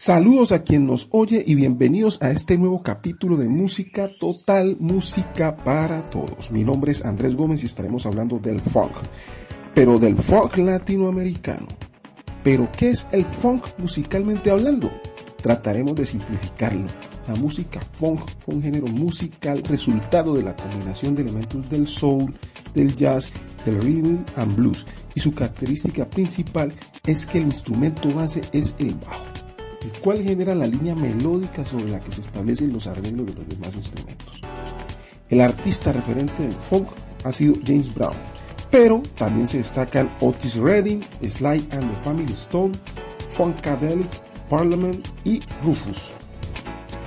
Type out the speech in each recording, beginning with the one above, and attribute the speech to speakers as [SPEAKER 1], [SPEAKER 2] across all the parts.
[SPEAKER 1] Saludos a quien nos oye y bienvenidos a este nuevo capítulo de Música Total, Música para Todos. Mi nombre es Andrés Gómez y estaremos hablando del funk, pero del funk latinoamericano. Pero, ¿qué es el funk musicalmente hablando? Trataremos de simplificarlo. La música funk fue un género musical resultado de la combinación de elementos del soul, del jazz, del rhythm and blues, y su característica principal es que el instrumento base es el bajo el cual genera la línea melódica sobre la que se establecen los arreglos de los demás instrumentos. El artista referente del funk ha sido James Brown, pero también se destacan Otis Redding, Sly and the Family Stone, Funkadelic, Parliament y Rufus.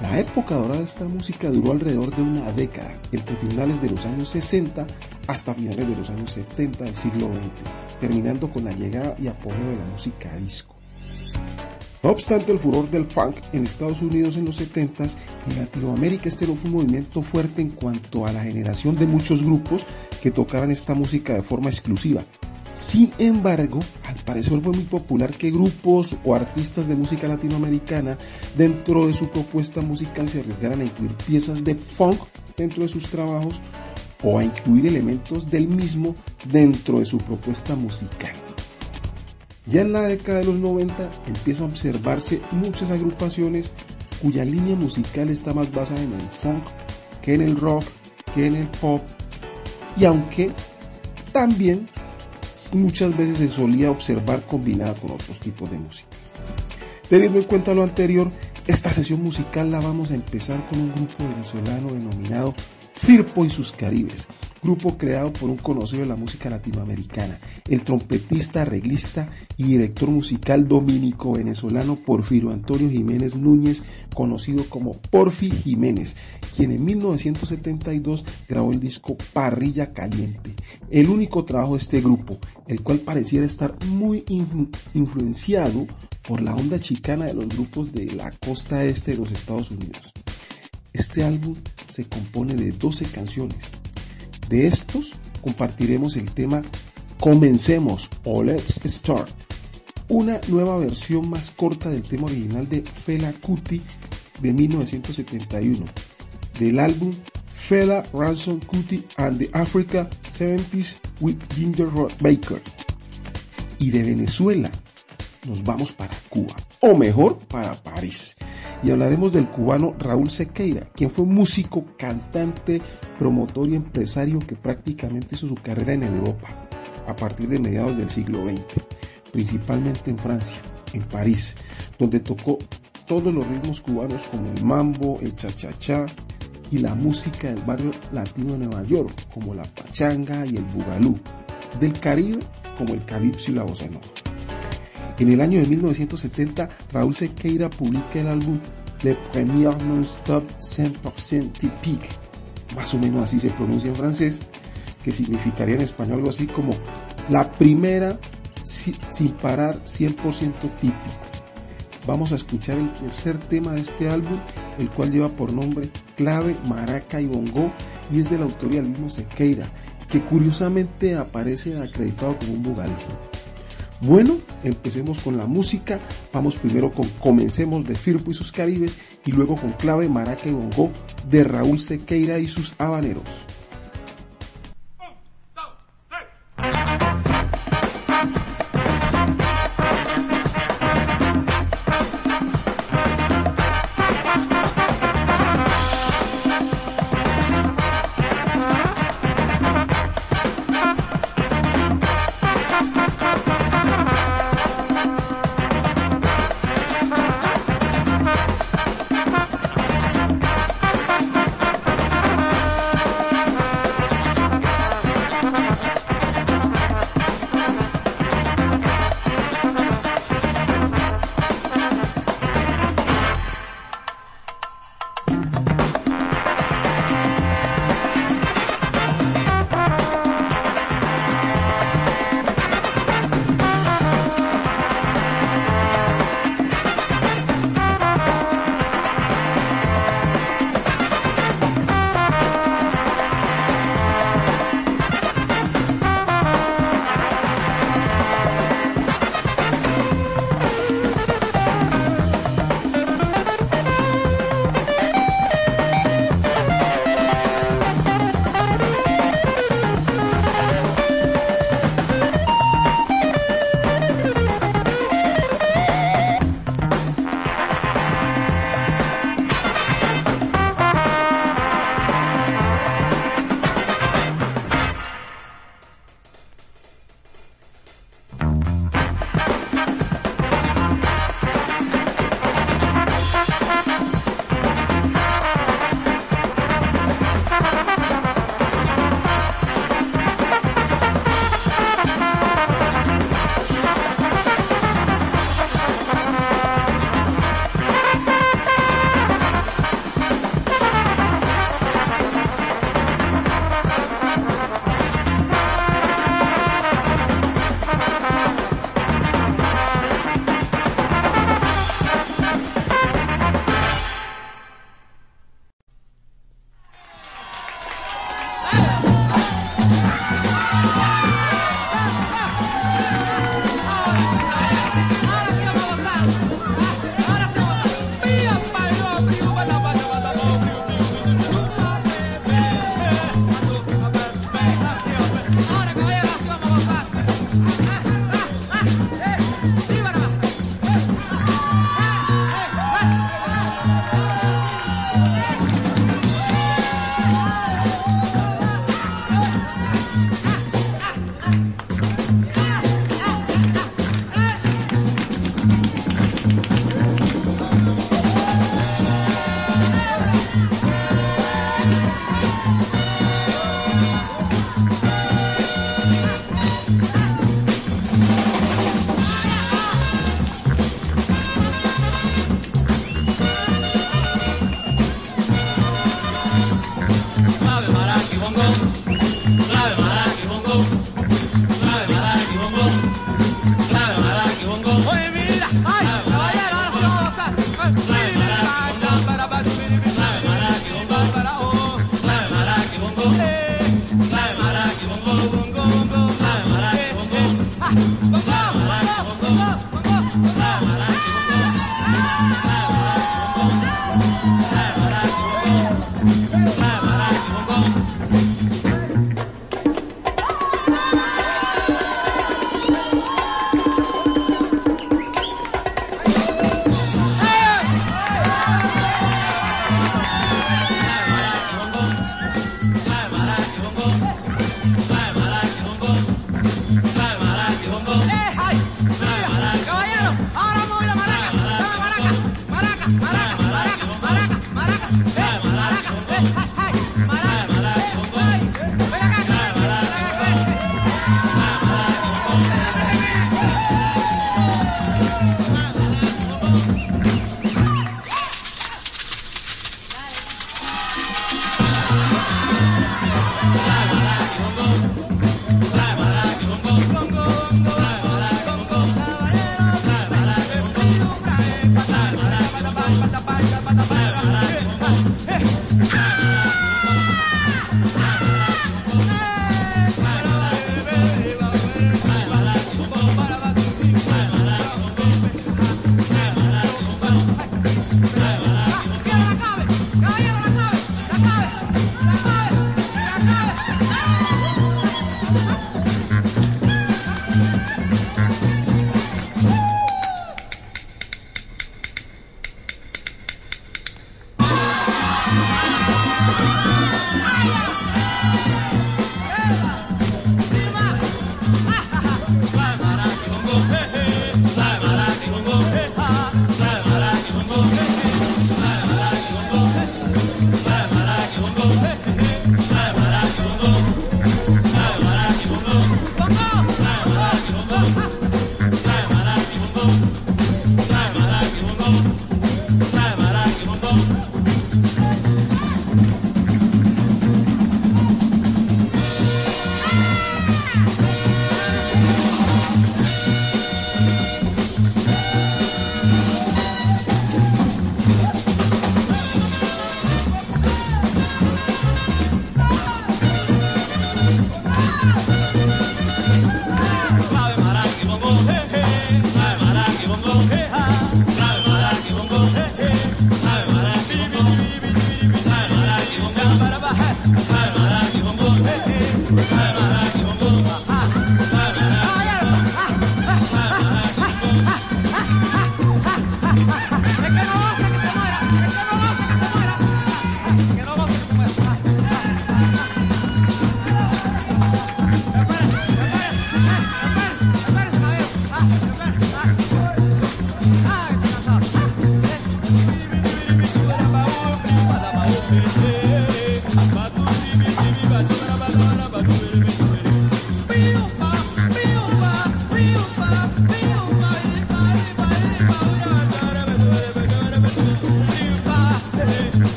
[SPEAKER 1] La época dorada de esta música duró alrededor de una década, entre finales de los años 60 hasta finales de los años 70 del siglo XX, terminando con la llegada y apogeo de la música disco. No obstante el furor del funk en Estados Unidos en los 70s, en Latinoamérica este no fue un movimiento fuerte en cuanto a la generación de muchos grupos que tocaran esta música de forma exclusiva. Sin embargo, al parecer fue muy popular que grupos o artistas de música latinoamericana dentro de su propuesta musical se arriesgaran a incluir piezas de funk dentro de sus trabajos o a incluir elementos del mismo dentro de su propuesta musical. Ya en la década de los 90 empiezan a observarse muchas agrupaciones cuya línea musical está más basada en el funk que en el rock, que en el pop, y aunque también muchas veces se solía observar combinada con otros tipos de músicas. Teniendo en cuenta lo anterior, esta sesión musical la vamos a empezar con un grupo venezolano denominado Firpo y sus Caribes, grupo creado por un conocido de la música latinoamericana, el trompetista, arreglista y director musical dominico venezolano Porfirio Antonio Jiménez Núñez, conocido como Porfi Jiménez, quien en 1972 grabó el disco Parrilla Caliente, el único trabajo de este grupo, el cual pareciera estar muy influenciado por la onda chicana de los grupos de la costa este de los Estados Unidos. Este álbum se compone de 12 canciones. De estos compartiremos el tema Comencemos o Let's Start, una nueva versión más corta del tema original de Fela Kuti de 1971, del álbum Fela Ransom Kuti and the Africa 70s with Ginger Baker. Y de Venezuela nos vamos para Cuba, o mejor, para París y hablaremos del cubano Raúl Sequeira, quien fue músico, cantante, promotor y empresario que prácticamente hizo su carrera en Europa a partir de mediados del siglo XX, principalmente en Francia, en París, donde tocó todos los ritmos cubanos como el mambo, el cha-cha-cha y la música del barrio latino de Nueva York, como la pachanga y el bugalú, del Caribe como el calipso y la bossa. En el año de 1970, Raúl Sequeira publica el álbum Le Premier Non-Stop 100% Typique, más o menos así se pronuncia en francés, que significaría en español algo así como la primera sin parar 100% típico. Vamos a escuchar el tercer tema de este álbum, el cual lleva por nombre Clave, Maraca y Bongo y es de la autoría del mismo Sequeira, que curiosamente aparece acreditado como un bugalú. Bueno, empecemos con la música. Vamos primero con Comencemos de Firpo y sus Caribes y luego con Clave, Maraca y Bongo de Raúl Sequeira y sus Habaneros. Have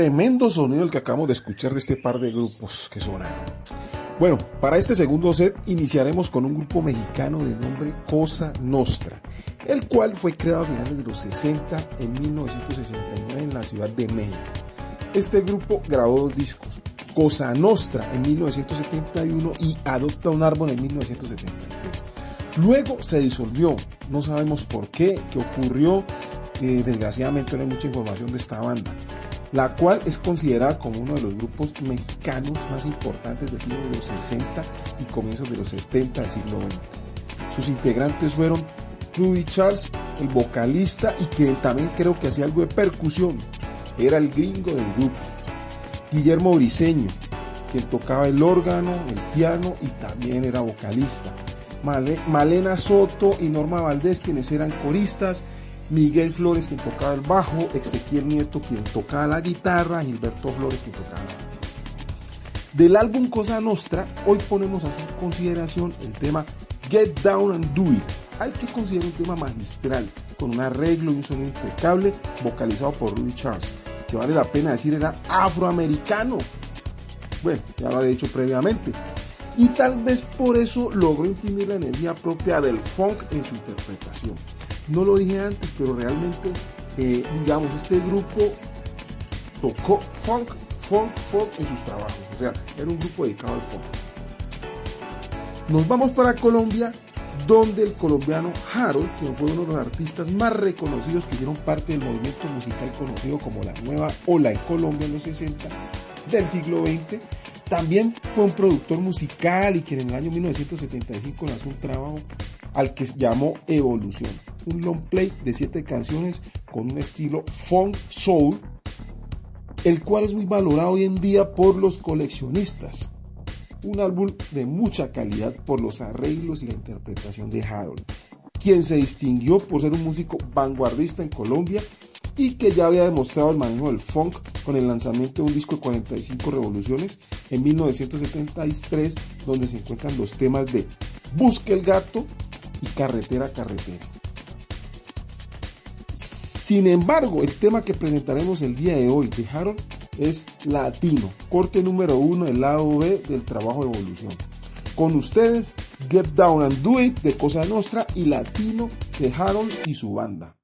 [SPEAKER 1] Tremendo sonido el que acabamos de escuchar de este par de grupos que sonaron. Bueno, para este segundo set iniciaremos con un grupo mexicano de nombre Cosa Nostra, el cual fue creado a finales de los 60 en 1969 en la Ciudad de México. Este grupo grabó dos discos, Cosa Nostra en 1971 y Adopta un Árbol en 1973. Luego se disolvió, no sabemos por qué, qué ocurrió, eh, desgraciadamente no hay mucha información de esta banda la cual es considerada como uno de los grupos mexicanos más importantes de de los 60 y comienzos de los 70 del siglo XX. Sus integrantes fueron Rudy Charles, el vocalista y que también creo que hacía algo de percusión, era el gringo del grupo. Guillermo Briseño, quien tocaba el órgano, el piano y también era vocalista. Malena Soto y Norma Valdés, quienes eran coristas, Miguel Flores quien tocaba el bajo, Ezequiel Nieto quien tocaba la guitarra, Gilberto Flores quien tocaba la batería. Del álbum Cosa Nostra, hoy ponemos a su consideración el tema Get Down and Do It, hay que considerar un tema magistral, con un arreglo y un sonido impecable, vocalizado por Ruby Charles, que vale la pena decir era afroamericano. Bueno, ya lo había dicho previamente. Y tal vez por eso logró imprimir la energía propia del funk en su interpretación. No lo dije antes, pero realmente, eh, digamos, este grupo tocó funk, funk, funk en sus trabajos. O sea, era un grupo dedicado al funk. Nos vamos para Colombia, donde el colombiano Harold, quien fue uno de los artistas más reconocidos que hicieron parte del movimiento musical conocido como la nueva ola en Colombia en los 60 del siglo XX, también fue un productor musical y quien en el año 1975 lanzó un trabajo al que llamó Evolución, un long play de siete canciones con un estilo funk soul, el cual es muy valorado hoy en día por los coleccionistas. Un álbum de mucha calidad por los arreglos y la interpretación de Harold, quien se distinguió por ser un músico vanguardista en Colombia y que ya había demostrado el manejo del funk con el lanzamiento de un disco de 45 revoluciones en 1973 donde se encuentran los temas de Busque el gato y Carretera Carretera. Sin embargo, el tema que presentaremos el día de hoy de Harold es Latino, corte número uno del lado B del trabajo de evolución. Con ustedes, Get Down and Do It de Cosa Nostra y Latino de Harold y su banda.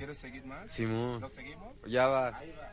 [SPEAKER 2] ¿Quieres seguir más?
[SPEAKER 3] Simón.
[SPEAKER 2] ¿Lo seguimos?
[SPEAKER 3] Ya vas.
[SPEAKER 2] Ahí va.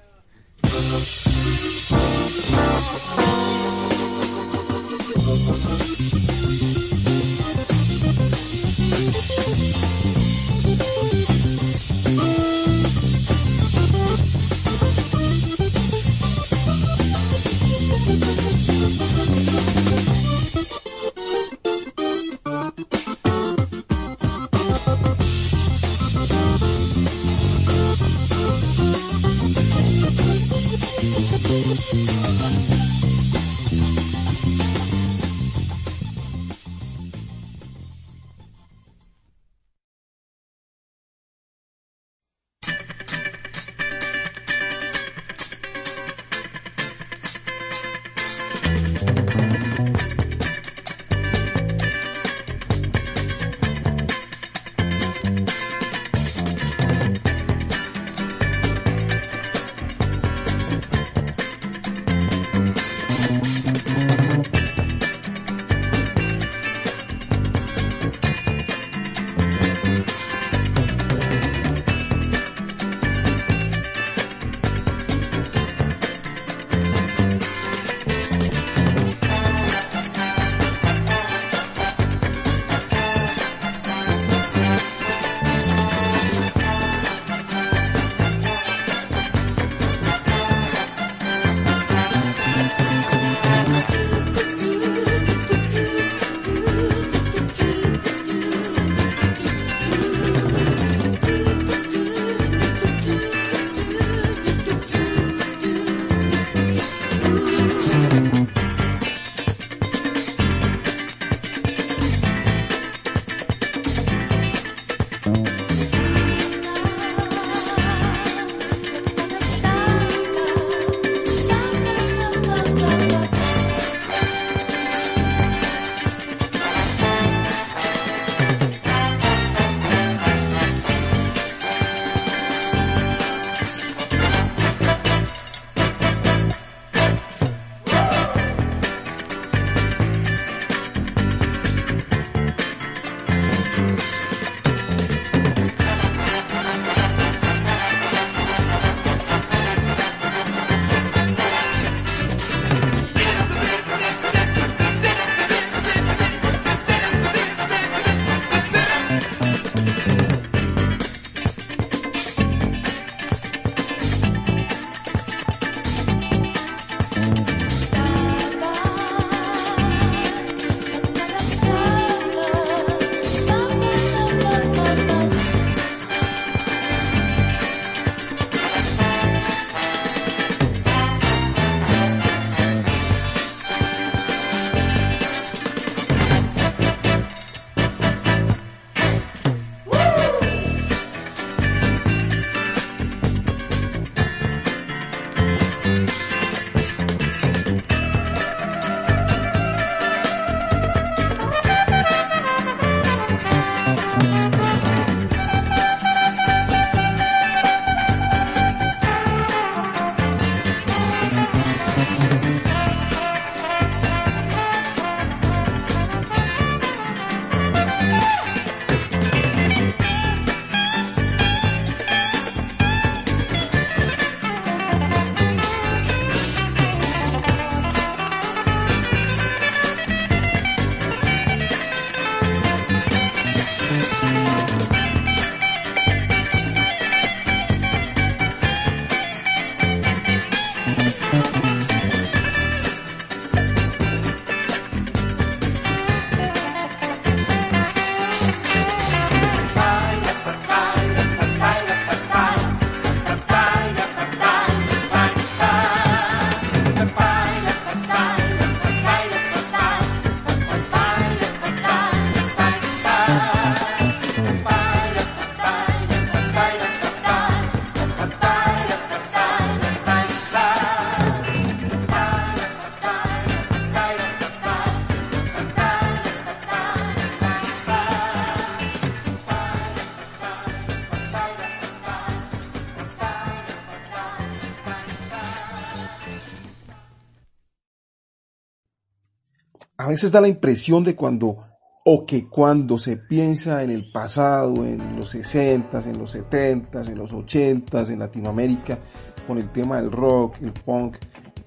[SPEAKER 1] Veces da la impresión de cuando, o que cuando se piensa en el pasado, en los 60 en los 70 en los 80 en Latinoamérica, con el tema del rock, el punk,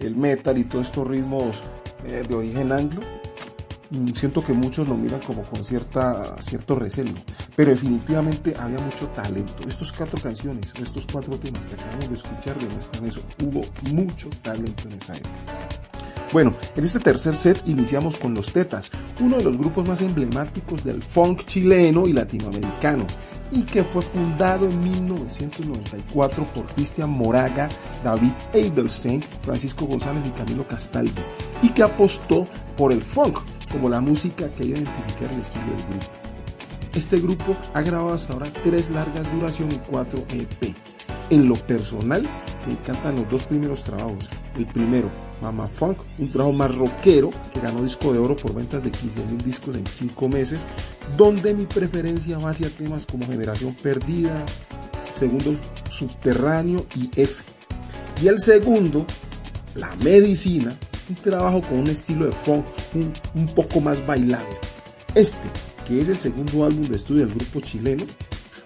[SPEAKER 1] el metal y todos estos ritmos eh, de origen anglo, mm, siento que muchos lo miran como con cierta, cierto recelo, pero definitivamente había mucho talento. Estos cuatro canciones, estos cuatro temas que acabamos de escuchar demuestran eso. Hubo mucho talento en esa época. Bueno, en este tercer set iniciamos con Los Tetas, uno de los grupos más emblemáticos del funk chileno y latinoamericano, y que fue fundado en 1994 por Cristian Moraga, David Abelstein, Francisco González y Camilo Castaldo, y que apostó por el funk como la música que iba a identificar el estilo del grupo. Este grupo ha grabado hasta ahora tres largas duraciones y cuatro EP. En lo personal, me encantan los dos primeros trabajos. El primero, Mama Funk, un trabajo más rockero que ganó disco de oro por ventas de 15 mil discos en 5 meses, donde mi preferencia va hacia temas como Generación Perdida, Segundo Subterráneo y F. Y el segundo, La Medicina, un trabajo con un estilo de funk un, un poco más bailable. Este, que es el segundo álbum de estudio del grupo chileno,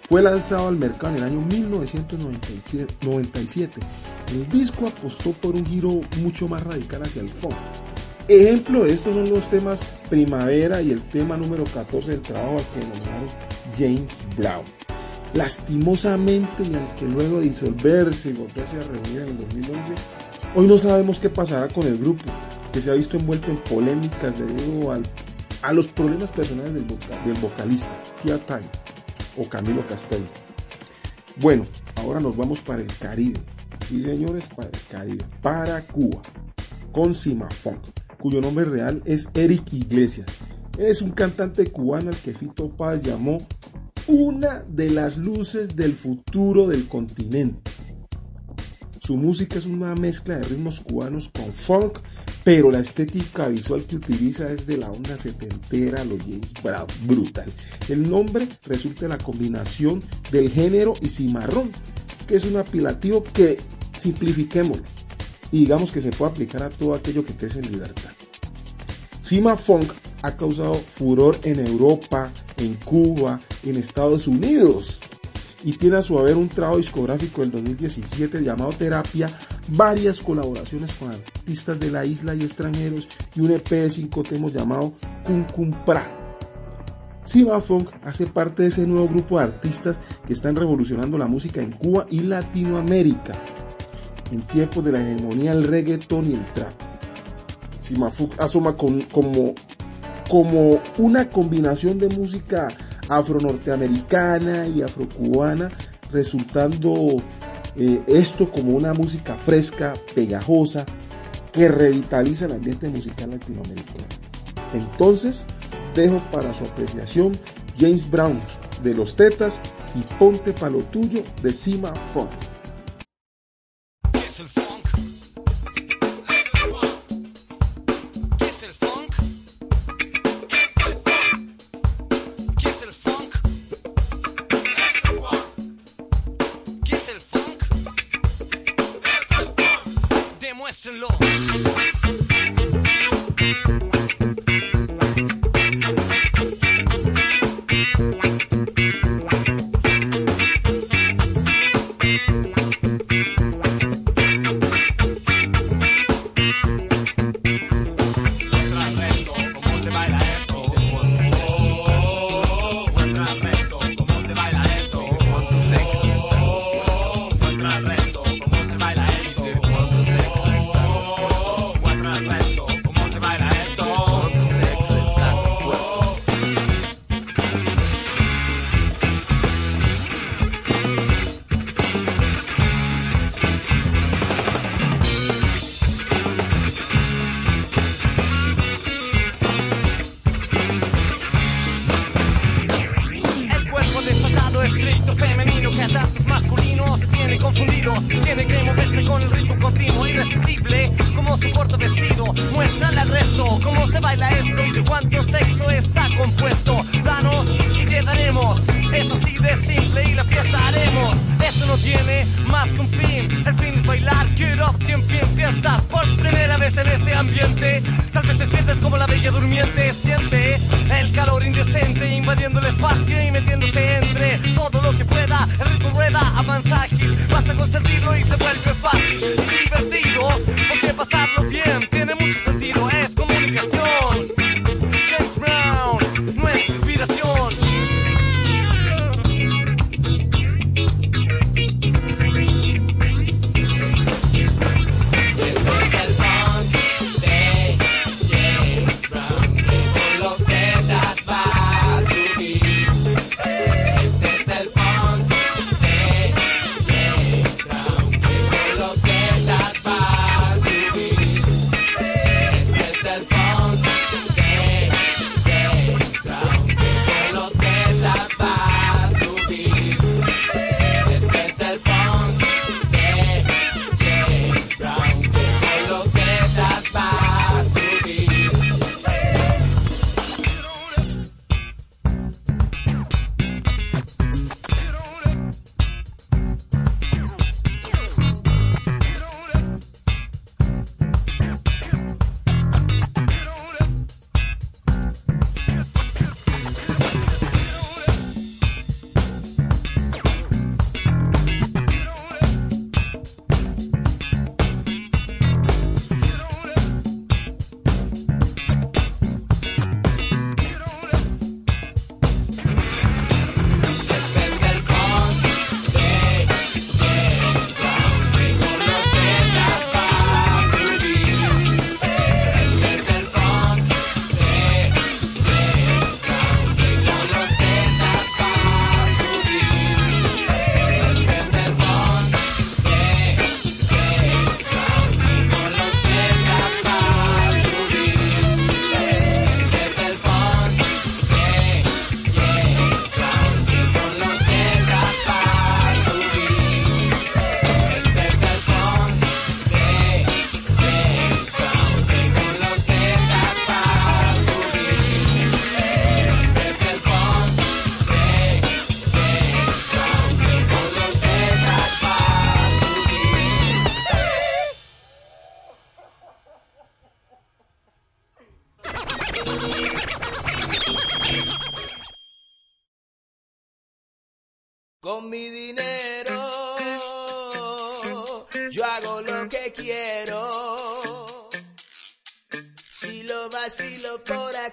[SPEAKER 1] fue lanzado al mercado en el año 1997. El disco apostó por un giro mucho más radical hacia el funk. Ejemplo de esto son los temas Primavera y el tema número 14 del trabajo al que denominaron James Brown. Lastimosamente, y aunque luego de disolverse y volverse a reunir en el 2011, hoy no sabemos qué pasará con el grupo, que se ha visto envuelto en polémicas debido al, a los problemas personales del, del vocalista, Tia Time o Camilo Castello. Bueno, ahora nos vamos para el Caribe. Sí, señores, para el Caribe, para Cuba, con Simafón, cuyo nombre real es Eric Iglesias. Es un cantante cubano al que Fito Paz llamó una de las luces del futuro del continente. Su música es una mezcla de ritmos cubanos con funk pero la estética visual que utiliza es de la onda setentera, los James brutal. El nombre resulta la combinación del género y cimarrón, que es un apelativo que simplifiquemos y digamos que se puede aplicar a todo aquello que crece en libertad. Cima Funk ha causado furor en Europa, en Cuba, en Estados Unidos y tiene a su haber un trabajo discográfico del 2017 llamado Terapia, varias colaboraciones con artistas de la isla y extranjeros y un EP de cinco temas llamado Pra. Siva Funk hace parte de ese nuevo grupo de artistas que están revolucionando la música en Cuba y Latinoamérica en tiempos de la hegemonía del reggaeton y el trap. Sima Funk asoma como, como una combinación de música afro-norteamericana y afrocubana, resultando eh, esto como una música fresca, pegajosa, que revitaliza el ambiente musical latinoamericano. Entonces, dejo para su apreciación James Brown de Los Tetas y Ponte Palo Tuyo de Cima Funk.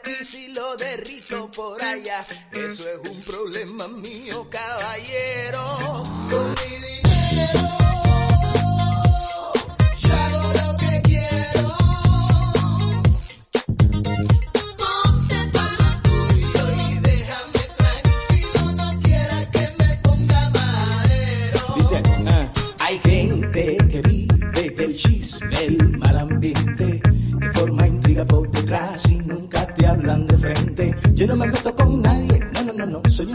[SPEAKER 2] aquí
[SPEAKER 3] si lo derrito por allá. Eso es un problema mío,
[SPEAKER 4] cabrón.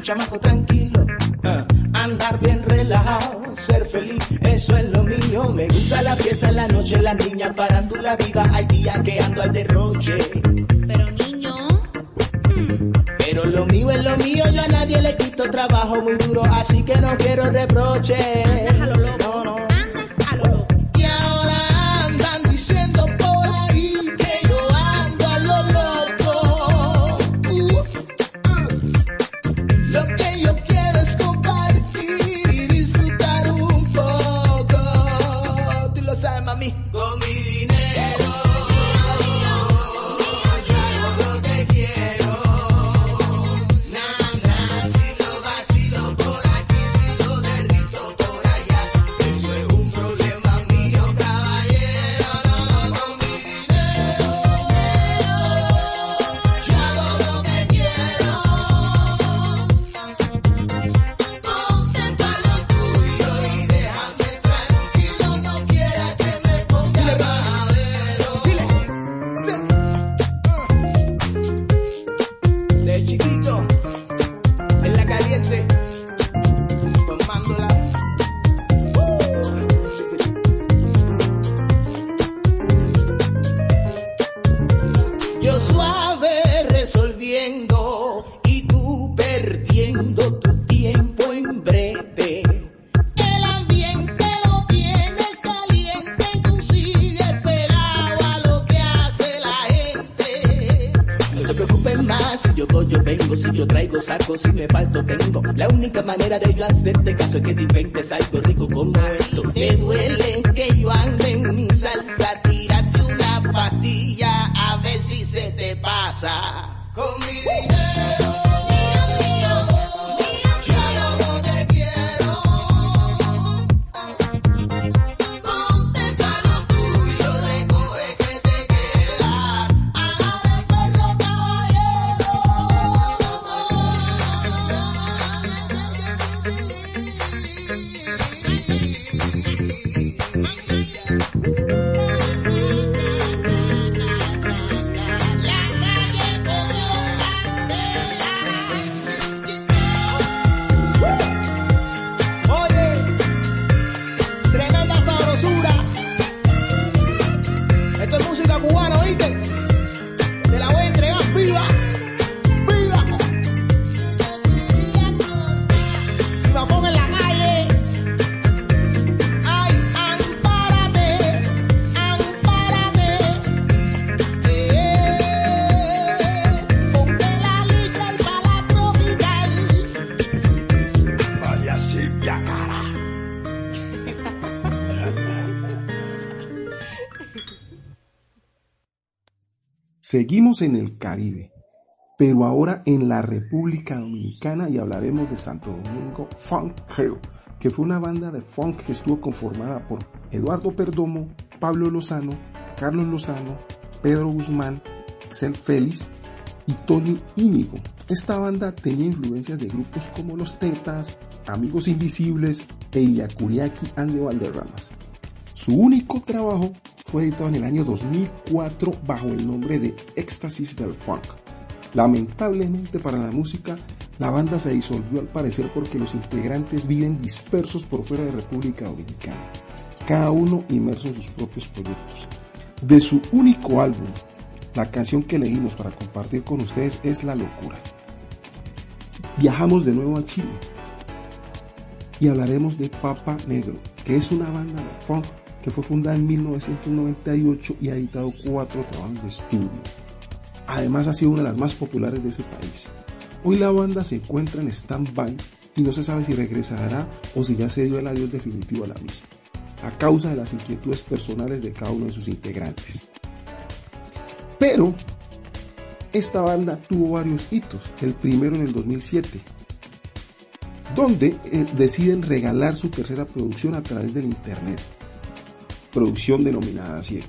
[SPEAKER 4] chamaco tranquilo, ah, andar bien relajado, ser feliz, eso es lo mío. Me gusta la fiesta en la noche, la niña parándula viva, hay días que ando al derroche.
[SPEAKER 5] Pero niño, hmm.
[SPEAKER 4] pero lo mío es lo mío, yo a nadie le quito trabajo muy duro, así que no quiero
[SPEAKER 5] reproches. Déjalo loco.
[SPEAKER 3] Yo
[SPEAKER 4] traigo sacos y me falto tengo. La única manera de yo hacerte caso es que te inventes algo rico como esto. Te duele que yo ande en mi salsa, tírate una pastilla a ver si se te pasa. Con mi dinero.
[SPEAKER 1] Seguimos en el Caribe, pero ahora en la República Dominicana y hablaremos de Santo Domingo Funk Crew, que fue una banda de funk que estuvo conformada por Eduardo Perdomo, Pablo Lozano, Carlos Lozano, Pedro Guzmán, Excel Félix y Tony Íñigo. Esta banda tenía influencias de grupos como Los Tetas, Amigos Invisibles e Iliacuriaki and the Valderramas. Su único trabajo fue editado en el año 2004 bajo el nombre de Éxtasis del Funk. Lamentablemente para la música, la banda se disolvió al parecer porque los integrantes viven dispersos por fuera de República Dominicana, cada uno inmerso en sus propios proyectos. De su único álbum, la canción que elegimos para compartir con ustedes es La Locura. Viajamos de nuevo a Chile y hablaremos de Papa Negro, que es una banda de funk que fue fundada en 1998 y ha editado cuatro trabajos de estudio. Además ha sido una de las más populares de ese país. Hoy la banda se encuentra en stand-by y no se sabe si regresará o si ya se dio el adiós definitivo a la misma, a causa de las inquietudes personales de cada uno de sus integrantes. Pero esta banda tuvo varios hitos, el primero en el 2007, donde eh, deciden regalar su tercera producción a través del internet, producción denominada así.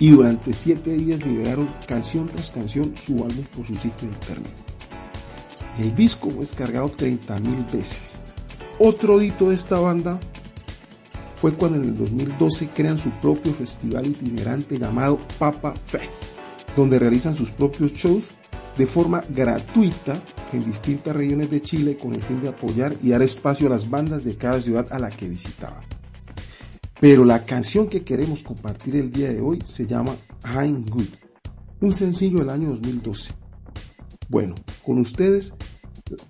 [SPEAKER 1] Y durante siete días liberaron canción tras canción su álbum por su sitio internet. El disco fue descargado 30.000 veces. Otro hito de esta banda fue cuando en el 2012 crean su propio festival itinerante llamado Papa Fest, donde realizan sus propios shows de forma gratuita en distintas regiones de Chile con el fin de apoyar y dar espacio a las bandas de cada ciudad a la que visitaban. Pero la canción que queremos compartir el día de hoy se llama I'm Good, un sencillo del año 2012. Bueno, con ustedes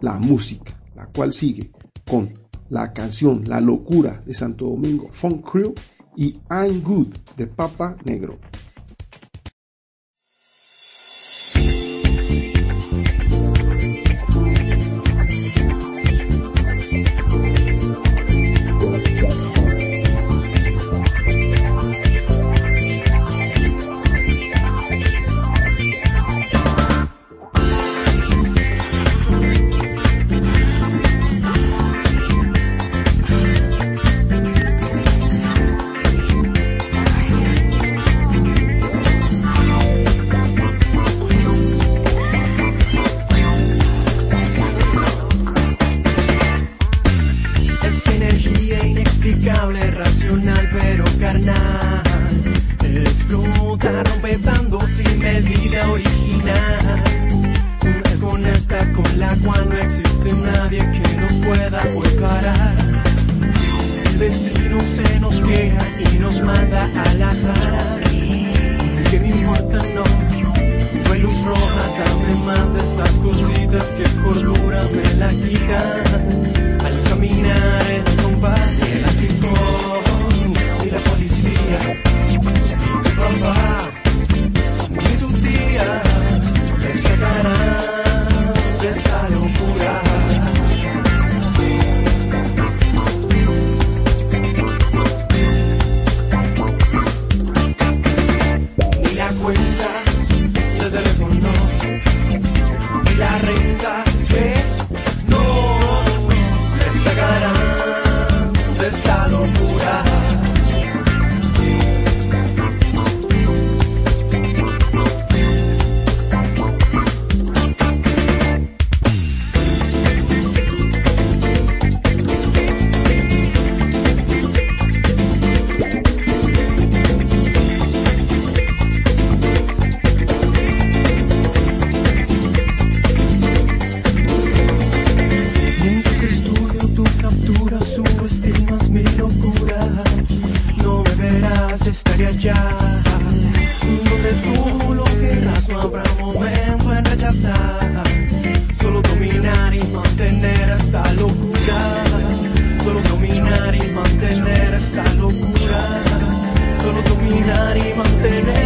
[SPEAKER 1] la música, la cual sigue con la canción La Locura de Santo Domingo Funk Crew y I'm Good de Papa Negro.
[SPEAKER 6] Racional pero carnal Explota, rompe sin medida original. Es con esta con la cual no existe nadie que nos pueda hoy parar. El vecino se nos queja y nos manda a la cara ¿Qué me importa? No. No hay luz roja, dame más de esas cositas que cordura me la quitan. Al caminar en el compás el antifón Y tu papá y tu sacarán estaré allá. Donde tú lo querrás, no habrá momento en rechazar. Solo dominar y mantener esta locura. Solo dominar y mantener esta locura. Solo dominar y mantener.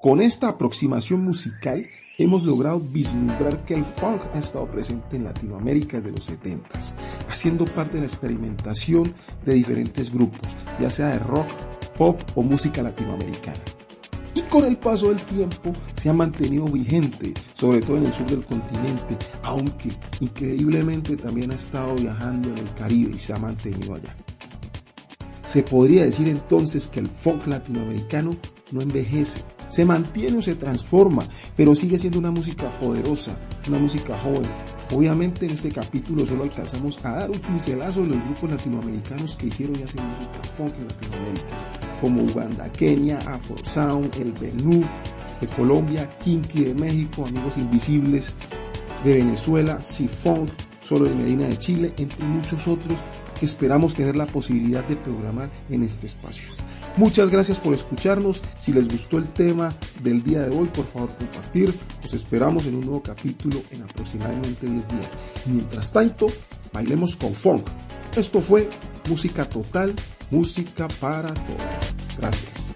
[SPEAKER 1] Con esta aproximación musical hemos logrado vislumbrar que el funk ha estado presente en Latinoamérica desde los 70, haciendo parte de la experimentación de diferentes grupos, ya sea de rock, pop o música latinoamericana. Y con el paso del tiempo se ha mantenido vigente, sobre todo en el sur del continente, aunque increíblemente también ha estado viajando en el Caribe y se ha mantenido allá. Se podría decir entonces que el funk latinoamericano no envejece, se mantiene o se transforma, pero sigue siendo una música poderosa, una música joven. Obviamente en este capítulo solo alcanzamos a dar un pincelazo de los grupos latinoamericanos que hicieron y hacen música funk en Latinoamérica, como Uganda, Kenia, Afro Sound, El Benú de Colombia, Kinky de México, Amigos Invisibles de Venezuela, Sifunk, Solo de Medina de Chile, entre muchos otros que esperamos tener la posibilidad de programar en este espacio. Muchas gracias por escucharnos. Si les gustó el tema del día de hoy, por favor compartir. Los esperamos en un nuevo capítulo en aproximadamente 10 días. Mientras tanto, bailemos con funk. Esto fue Música Total, música para todos. Gracias.